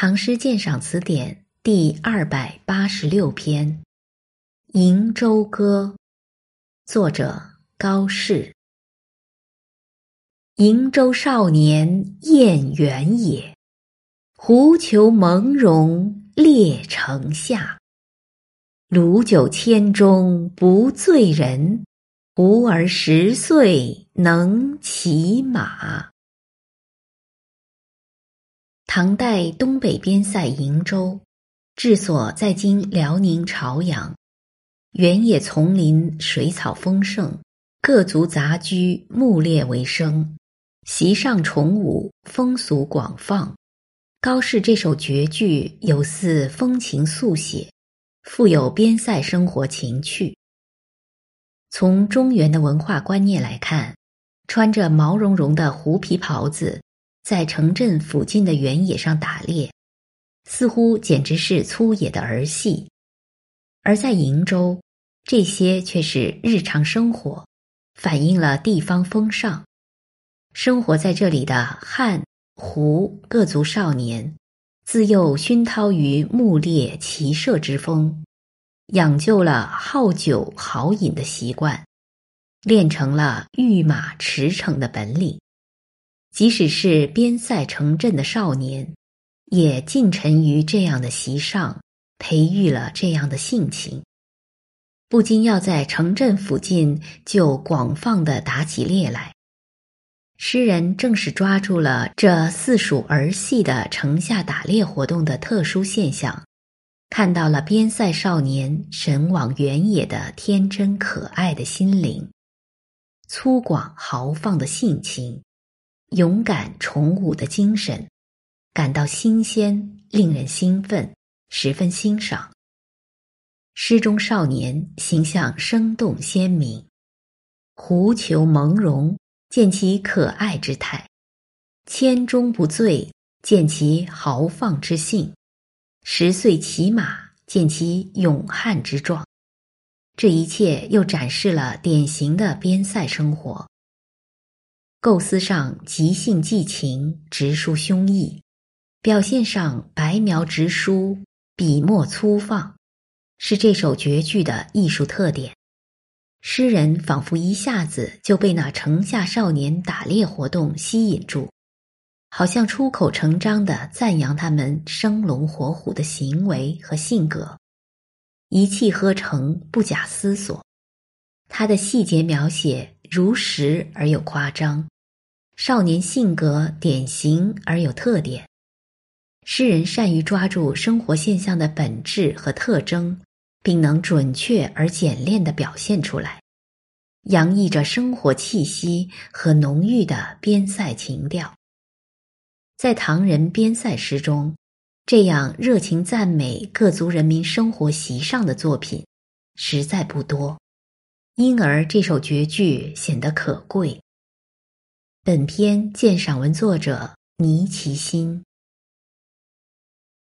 唐诗鉴赏词典》第二百八十六篇《瀛洲歌》，作者高适。瀛洲少年宴原野，狐裘蒙茸列城下。鲁酒千钟不醉人，胡儿十岁能骑马。唐代东北边塞瀛洲，治所在今辽宁朝阳，原野丛林，水草丰盛，各族杂居，牧猎为生，席上崇武，风俗广放。高适这首绝句有似风情速写，富有边塞生活情趣。从中原的文化观念来看，穿着毛茸茸的狐皮袍子。在城镇附近的原野上打猎，似乎简直是粗野的儿戏；而在瀛洲，这些却是日常生活，反映了地方风尚。生活在这里的汉、胡各族少年，自幼熏陶于牧猎骑射之风，养就了好酒好饮的习惯，练成了御马驰骋的本领。即使是边塞城镇的少年，也浸沉于这样的席上，培育了这样的性情，不禁要在城镇附近就广泛的打起猎来。诗人正是抓住了这似属儿戏的城下打猎活动的特殊现象，看到了边塞少年神往原野的天真可爱的心灵，粗犷豪放的性情。勇敢崇武的精神，感到新鲜，令人兴奋，十分欣赏。诗中少年形象生动鲜明，狐裘蒙茸，见其可爱之态；千钟不醉，见其豪放之性；十岁骑马，见其勇悍之状。这一切又展示了典型的边塞生活。构思上即兴寄情，直抒胸臆；表现上白描直抒，笔墨粗放，是这首绝句的艺术特点。诗人仿佛一下子就被那城下少年打猎活动吸引住，好像出口成章的赞扬他们生龙活虎的行为和性格，一气呵成，不假思索。他的细节描写。如实而又夸张，少年性格典型而有特点。诗人善于抓住生活现象的本质和特征，并能准确而简练地表现出来，洋溢着生活气息和浓郁的边塞情调。在唐人边塞诗中，这样热情赞美各族人民生活习尚的作品，实在不多。因而这首绝句显得可贵。本篇鉴赏文作者倪其心。